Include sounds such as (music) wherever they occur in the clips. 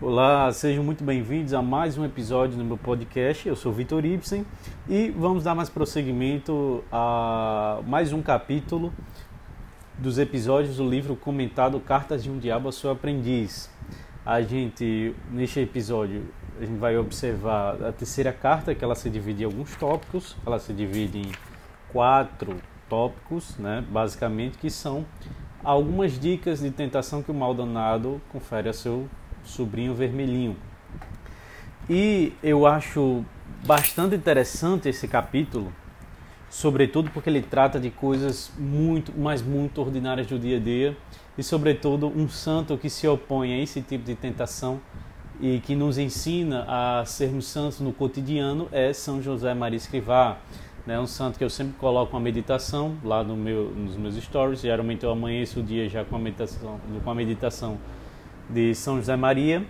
Olá, sejam muito bem-vindos a mais um episódio no meu podcast. Eu sou Vitor Ibsen e vamos dar mais prosseguimento a mais um capítulo dos episódios do livro comentado Cartas de um Diabo a seu Aprendiz. A gente, neste episódio, a gente vai observar a terceira carta, que ela se divide em alguns tópicos, ela se divide em quatro tópicos, né, basicamente, que são algumas dicas de tentação que o mal danado confere a seu sobrinho vermelhinho. E eu acho bastante interessante esse capítulo, sobretudo porque ele trata de coisas muito, mas muito ordinárias do dia a dia e sobretudo um santo que se opõe a esse tipo de tentação e que nos ensina a sermos santos no cotidiano é São José Maria Escrivá. Né? um santo que eu sempre coloco uma meditação lá no meu, nos meus stories. Geralmente eu amanheço o dia já com a meditação, com a meditação de São José Maria.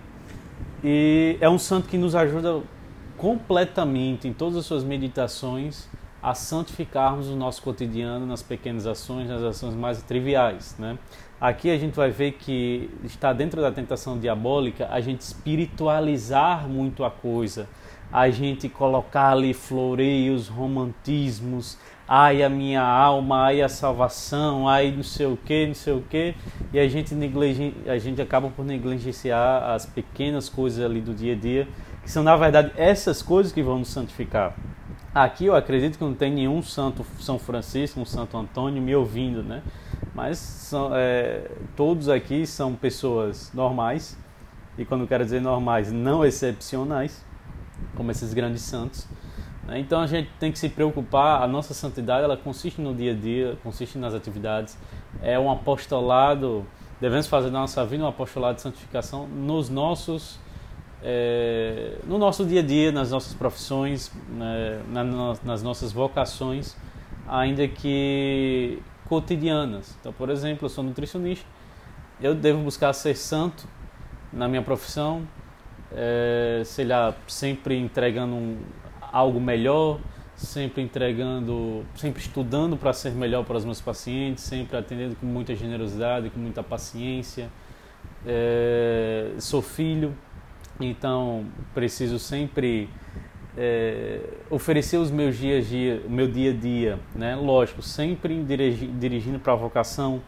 E é um santo que nos ajuda completamente em todas as suas meditações a santificarmos o nosso cotidiano nas pequenas ações, nas ações mais triviais, né? Aqui a gente vai ver que está dentro da tentação diabólica a gente espiritualizar muito a coisa, a gente colocar ali floreios, romantismos, ai a minha alma, ai a salvação, ai não sei o que, não sei o que, e a gente, a gente acaba por negligenciar as pequenas coisas ali do dia a dia, que são na verdade essas coisas que vão nos santificar. Aqui eu acredito que não tem nenhum santo São Francisco, um Santo Antônio me ouvindo, né? Mas são, é, todos aqui são pessoas normais, e quando eu quero dizer normais, não excepcionais, como esses grandes santos? Então a gente tem que se preocupar, a nossa santidade ela consiste no dia a dia, consiste nas atividades, é um apostolado, devemos fazer na nossa vida um apostolado de santificação nos nossos, é, no nosso dia a dia, nas nossas profissões, né, nas nossas vocações, ainda que cotidianas. Então, por exemplo, eu sou nutricionista, eu devo buscar ser santo na minha profissão, é, sei lá, sempre entregando um, algo melhor, sempre entregando, sempre estudando para ser melhor para os meus pacientes, sempre atendendo com muita generosidade, com muita paciência. É, sou filho, então preciso sempre é, oferecer os meus dias dia, meu dia a dia, né? Lógico, sempre dirigi, dirigindo para a vocação,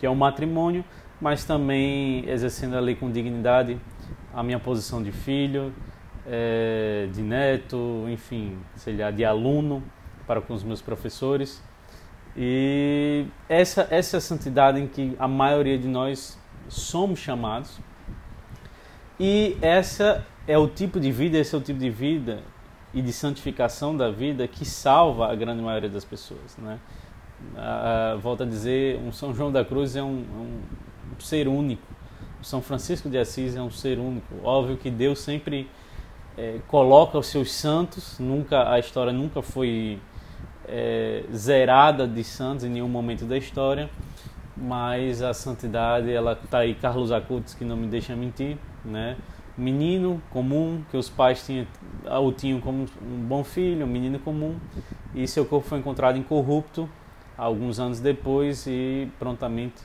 que é o matrimônio, mas também exercendo ali com dignidade a minha posição de filho, é, de neto, enfim, sei lá, de aluno para com os meus professores. E essa, essa é a santidade em que a maioria de nós somos chamados. E essa é o tipo de vida, esse é o tipo de vida e de santificação da vida que salva a grande maioria das pessoas, né? Ah, volto a dizer, um São João da Cruz é um, um, ser único. O São Francisco de Assis é um ser único. Óbvio que Deus sempre é, coloca os seus santos, nunca a história nunca foi é, zerada de santos em nenhum momento da história, mas a santidade ela está aí. Carlos Acutis que não me deixa mentir, né? Menino comum que os pais tinham, o tinham como um bom filho, um menino comum, e seu corpo foi encontrado incorrupto alguns anos depois e prontamente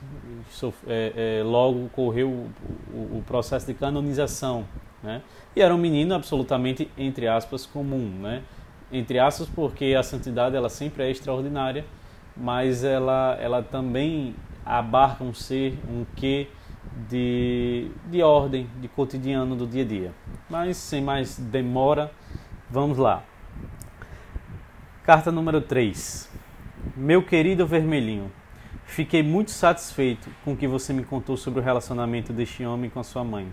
é, é, logo ocorreu o, o, o processo de canonização né? E era um menino absolutamente, entre aspas, comum. Né? Entre aspas, porque a santidade ela sempre é extraordinária, mas ela, ela também abarca um ser, um quê de, de ordem, de cotidiano do dia a dia. Mas sem mais demora, vamos lá. Carta número 3. Meu querido vermelhinho, fiquei muito satisfeito com o que você me contou sobre o relacionamento deste homem com a sua mãe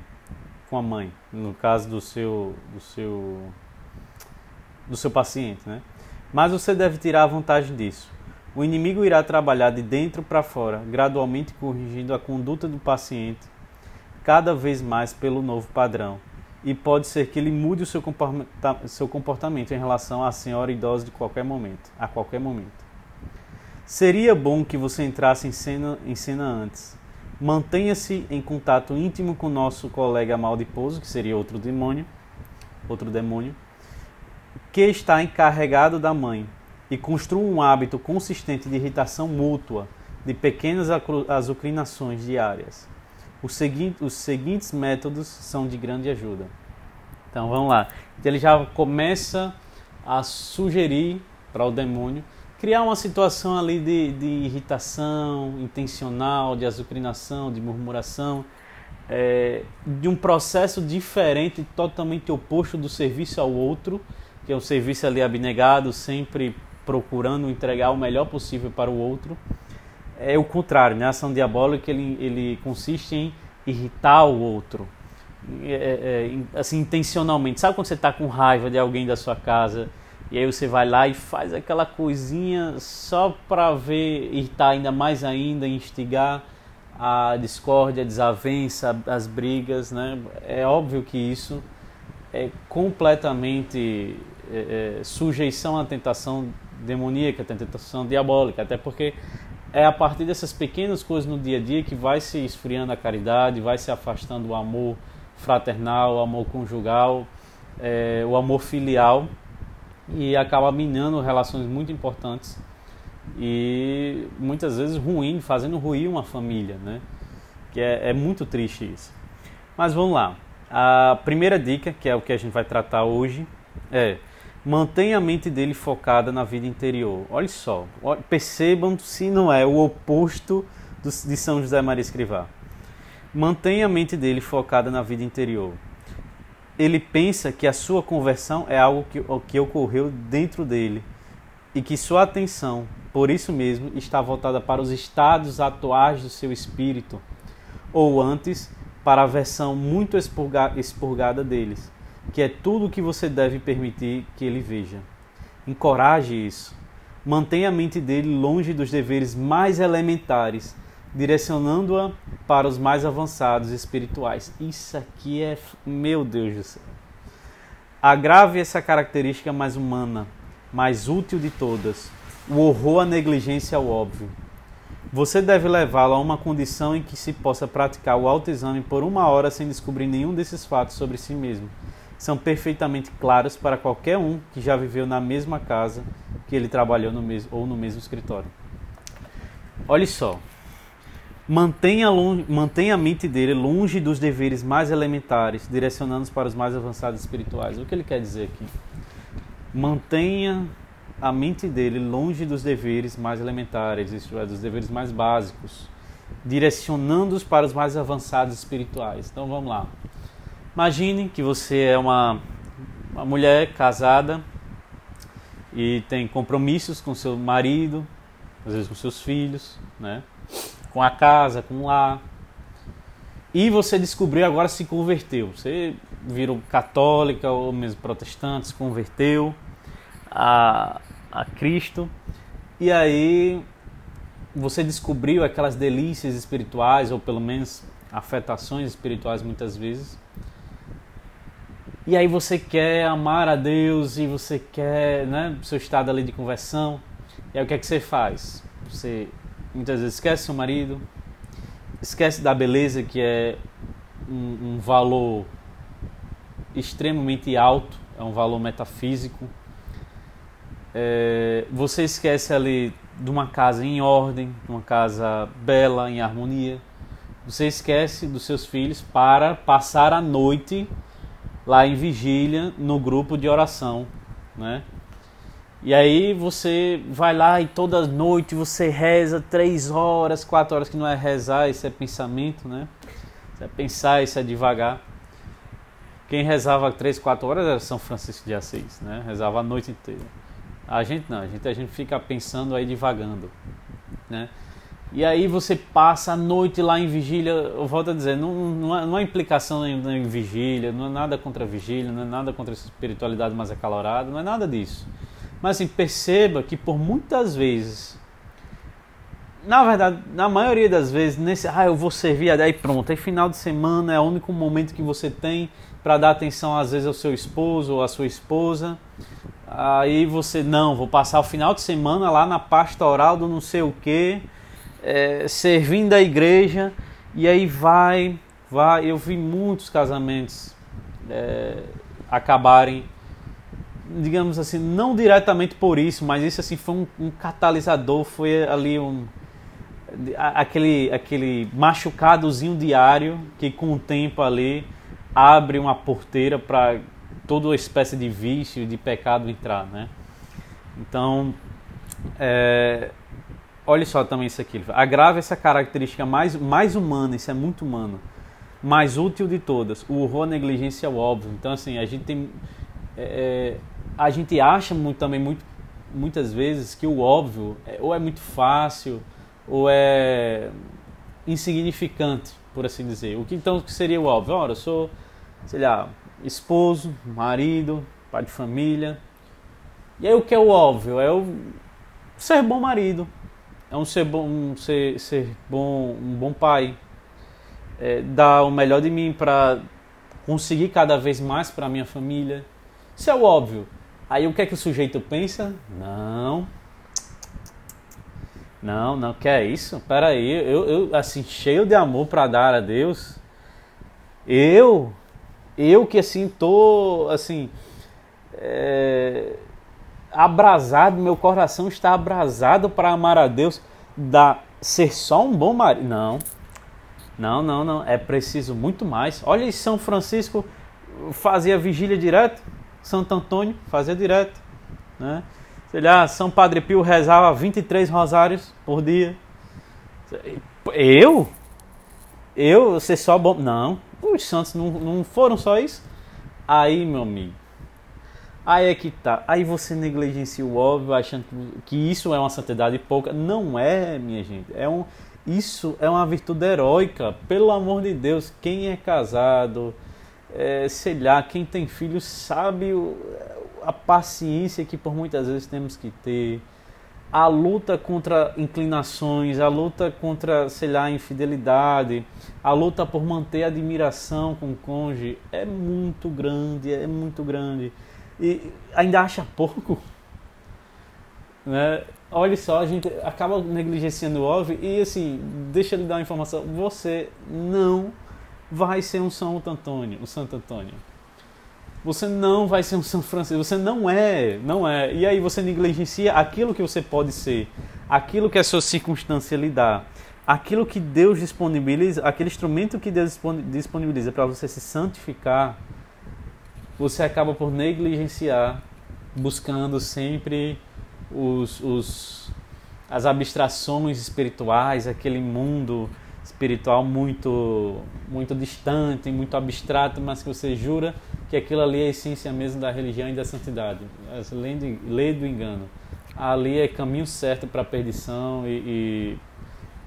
com a mãe, no caso do seu do seu do seu paciente, né? Mas você deve tirar a vantagem disso. O inimigo irá trabalhar de dentro para fora, gradualmente corrigindo a conduta do paciente cada vez mais pelo novo padrão. E pode ser que ele mude o seu comportamento em relação à senhora idosa de qualquer momento, a qualquer momento. Seria bom que você entrasse em cena, em cena antes, Mantenha-se em contato íntimo com nosso colega maldiposo, que seria outro demônio, outro demônio, que está encarregado da mãe, e construa um hábito consistente de irritação mútua, de pequenas azucrinações diárias. Os, segui os seguintes métodos são de grande ajuda. Então vamos lá. Ele já começa a sugerir para o demônio criar uma situação ali de, de irritação intencional, de azucrinação, de murmuração, é, de um processo diferente, totalmente oposto do serviço ao outro, que é um serviço ali abnegado, sempre procurando entregar o melhor possível para o outro. É o contrário, né? a ação diabólica ele, ele consiste em irritar o outro, é, é, assim intencionalmente. Sabe quando você está com raiva de alguém da sua casa e aí você vai lá e faz aquela coisinha só para ver irritar ainda mais ainda, instigar a discórdia, a desavença, as brigas, né? É óbvio que isso é completamente é, é, sujeição à tentação demoníaca, à tentação diabólica, até porque é a partir dessas pequenas coisas no dia a dia que vai se esfriando a caridade, vai se afastando o amor fraternal, o amor conjugal, é, o amor filial e acaba minando relações muito importantes e muitas vezes ruim, fazendo ruir uma família, né? Que é, é muito triste isso. Mas vamos lá. A primeira dica, que é o que a gente vai tratar hoje, é mantenha a mente dele focada na vida interior. Olha só, percebam se não é o oposto de São José Maria Escrivá. Mantenha a mente dele focada na vida interior. Ele pensa que a sua conversão é algo que, que ocorreu dentro dele e que sua atenção, por isso mesmo, está voltada para os estados atuais do seu espírito, ou antes, para a versão muito expurgada deles que é tudo o que você deve permitir que ele veja. Encoraje isso. Mantenha a mente dele longe dos deveres mais elementares, direcionando-a para os mais avançados espirituais. Isso aqui é, meu Deus do céu. Agrave essa característica mais humana, mais útil de todas, o horror à negligência ao óbvio. Você deve levá-lo a uma condição em que se possa praticar o autoexame por uma hora sem descobrir nenhum desses fatos sobre si mesmo são perfeitamente claros para qualquer um que já viveu na mesma casa que ele trabalhou no mesmo, ou no mesmo escritório. Olhe só, mantenha, mantenha a mente dele longe dos deveres mais elementares, direcionando-os para os mais avançados espirituais. O que ele quer dizer aqui? Mantenha a mente dele longe dos deveres mais elementares, isto é, dos deveres mais básicos, direcionando-os para os mais avançados espirituais. Então vamos lá. Imagine que você é uma, uma mulher casada e tem compromissos com seu marido, às vezes com seus filhos, né? Com a casa, com o. E você descobriu agora se converteu. Você virou católica ou mesmo protestante, se converteu a, a Cristo. E aí você descobriu aquelas delícias espirituais, ou pelo menos afetações espirituais muitas vezes. E aí você quer amar a Deus e você quer, né, seu estado ali de conversão. E aí o que é que você faz? Você muitas vezes esquece seu marido, esquece da beleza que é um, um valor extremamente alto, é um valor metafísico. É, você esquece ali de uma casa em ordem, uma casa bela, em harmonia. Você esquece dos seus filhos para passar a noite lá em vigília no grupo de oração, né? E aí você vai lá e toda noite você reza três horas, quatro horas, que não é rezar, isso é pensamento, né? Isso é pensar, isso é devagar. Quem rezava três, quatro horas era São Francisco de Assis, né? Rezava a noite inteira. A gente não, a gente, a gente fica pensando aí devagando, né? E aí você passa a noite lá em vigília, eu volto a dizer, não, não, há, não há implicação em, em, vigília, não é nada contra a vigília, não é nada contra a espiritualidade mais acalorada, não é nada disso. Mas assim, perceba que por muitas vezes, na verdade, na maioria das vezes, nesse, ah, eu vou servir, aí pronto, aí final de semana é o único momento que você tem para dar atenção às vezes ao seu esposo ou à sua esposa. Aí você, não, vou passar o final de semana lá na pastoral do não sei o que é, servindo a igreja e aí vai, vai. Eu vi muitos casamentos é, acabarem, digamos assim, não diretamente por isso, mas isso assim foi um, um catalisador, foi ali um aquele, aquele machucadozinho diário que com o tempo ali abre uma porteira para toda espécie de vício, de pecado entrar, né? Então, é, olha só também isso aqui. Agrava essa característica mais, mais humana, isso é muito humano, mais útil de todas. O horror, a negligência é o óbvio. Então, assim, a gente tem... É, a gente acha muito, também muito, muitas vezes que o óbvio é, ou é muito fácil ou é insignificante, por assim dizer. O que então seria o óbvio? Ora, eu sou, sei lá, esposo, marido, pai de família. E aí o que é o óbvio? É o ser bom marido, é um ser bom, um ser, ser bom, um bom pai, é, dar o melhor de mim para conseguir cada vez mais para minha família. Isso é o óbvio. Aí o que é que o sujeito pensa? Não. Não, não, que é isso? Peraí, eu, eu assim, cheio de amor para dar a Deus, eu, eu que assim, tô, assim, é, abrasado, meu coração está abrasado para amar a Deus, da ser só um bom marido. Não, não, não, não, é preciso muito mais. Olha, São Francisco fazia vigília direto, Santo Antônio fazia direto, né? Sei lá, São Padre Pio rezava 23 rosários por dia. Eu? Eu ser só bom? Não, os santos não, não foram só isso. Aí, meu amigo, aí é que tá. Aí você negligencia o óbvio, achando que isso é uma santidade pouca. Não é, minha gente. É um, isso é uma virtude heróica. Pelo amor de Deus, quem é casado, é, sei lá, quem tem filhos sabe o, a paciência que por muitas vezes temos que ter, a luta contra inclinações, a luta contra, sei lá, infidelidade, a luta por manter a admiração com o cônjuge é muito grande, é muito grande. E ainda acha pouco. (laughs) Né? Olha só, a gente acaba negligenciando o óbvio e assim, deixa eu lhe dar uma informação, você não vai ser um Santo Antônio, um Santo Antônio. Você não vai ser um São Francisco, você não é, não é. E aí você negligencia aquilo que você pode ser, aquilo que a sua circunstância lhe dá, aquilo que Deus disponibiliza, aquele instrumento que Deus disponibiliza para você se santificar, você acaba por negligenciar, buscando sempre os, os as abstrações espirituais, aquele mundo espiritual muito muito distante, muito abstrato, mas que você jura que aquilo ali é a essência mesmo da religião e da santidade. Lei, de, lei do engano. Ali é caminho certo para a perdição e, e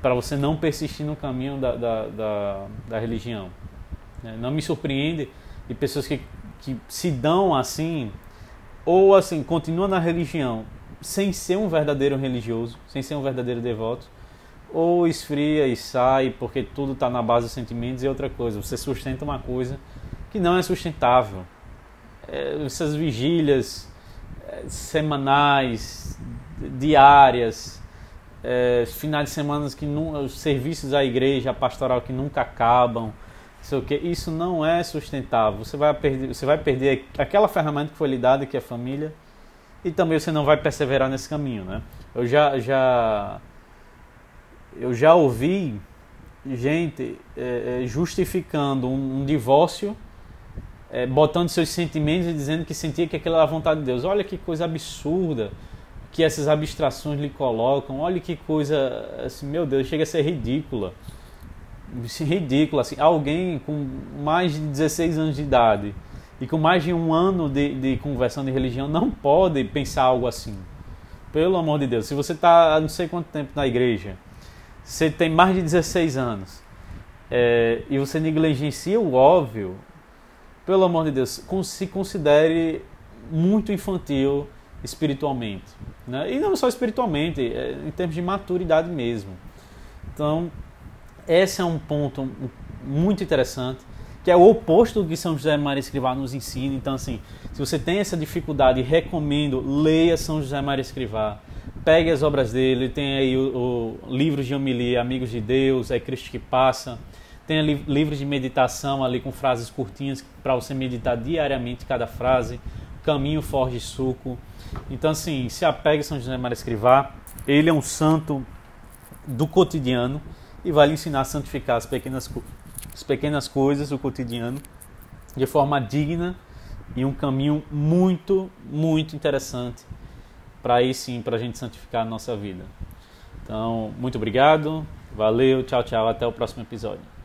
para você não persistir no caminho da, da, da, da religião. É, não me surpreende de pessoas que, que se dão assim, ou assim, continuam na religião sem ser um verdadeiro religioso, sem ser um verdadeiro devoto, ou esfria e sai porque tudo está na base dos sentimentos e outra coisa. Você sustenta uma coisa que não é sustentável. É, essas vigílias é, semanais, diárias, é, finais de semana que não, os serviços da igreja, a pastoral que nunca acabam, sei o que, isso não é sustentável. Você vai perder, você vai perder aquela ferramenta que foi lhe dada, que é a família, e também você não vai perseverar nesse caminho, né? Eu já já eu já ouvi gente é, é, justificando um, um divórcio, é, botando seus sentimentos e dizendo que sentia que aquilo era a vontade de Deus. Olha que coisa absurda que essas abstrações lhe colocam. Olha que coisa, assim, meu Deus, chega a ser ridícula. Assim, ridícula. Assim, alguém com mais de 16 anos de idade e com mais de um ano de, de conversão de religião não pode pensar algo assim. Pelo amor de Deus, se você está não sei quanto tempo na igreja você tem mais de 16 anos é, e você negligencia o óbvio, pelo amor de Deus, se considere muito infantil espiritualmente. Né? E não só espiritualmente, é, em termos de maturidade mesmo. Então, esse é um ponto muito interessante, que é o oposto do que São José Maria Escrivá nos ensina. Então, assim, se você tem essa dificuldade, recomendo, leia São José Maria Escrivá pegue as obras dele, tem aí o, o livros de homilia, Amigos de Deus, é Cristo que passa, tem livros de meditação ali com frases curtinhas para você meditar diariamente cada frase, Caminho Forte Suco. Então assim, se apegue a São José Maria Escrivá, ele é um santo do cotidiano e vai lhe ensinar a santificar as pequenas, as pequenas coisas do cotidiano de forma digna e um caminho muito, muito interessante para aí sim, para a gente santificar a nossa vida. Então, muito obrigado, valeu, tchau, tchau, até o próximo episódio.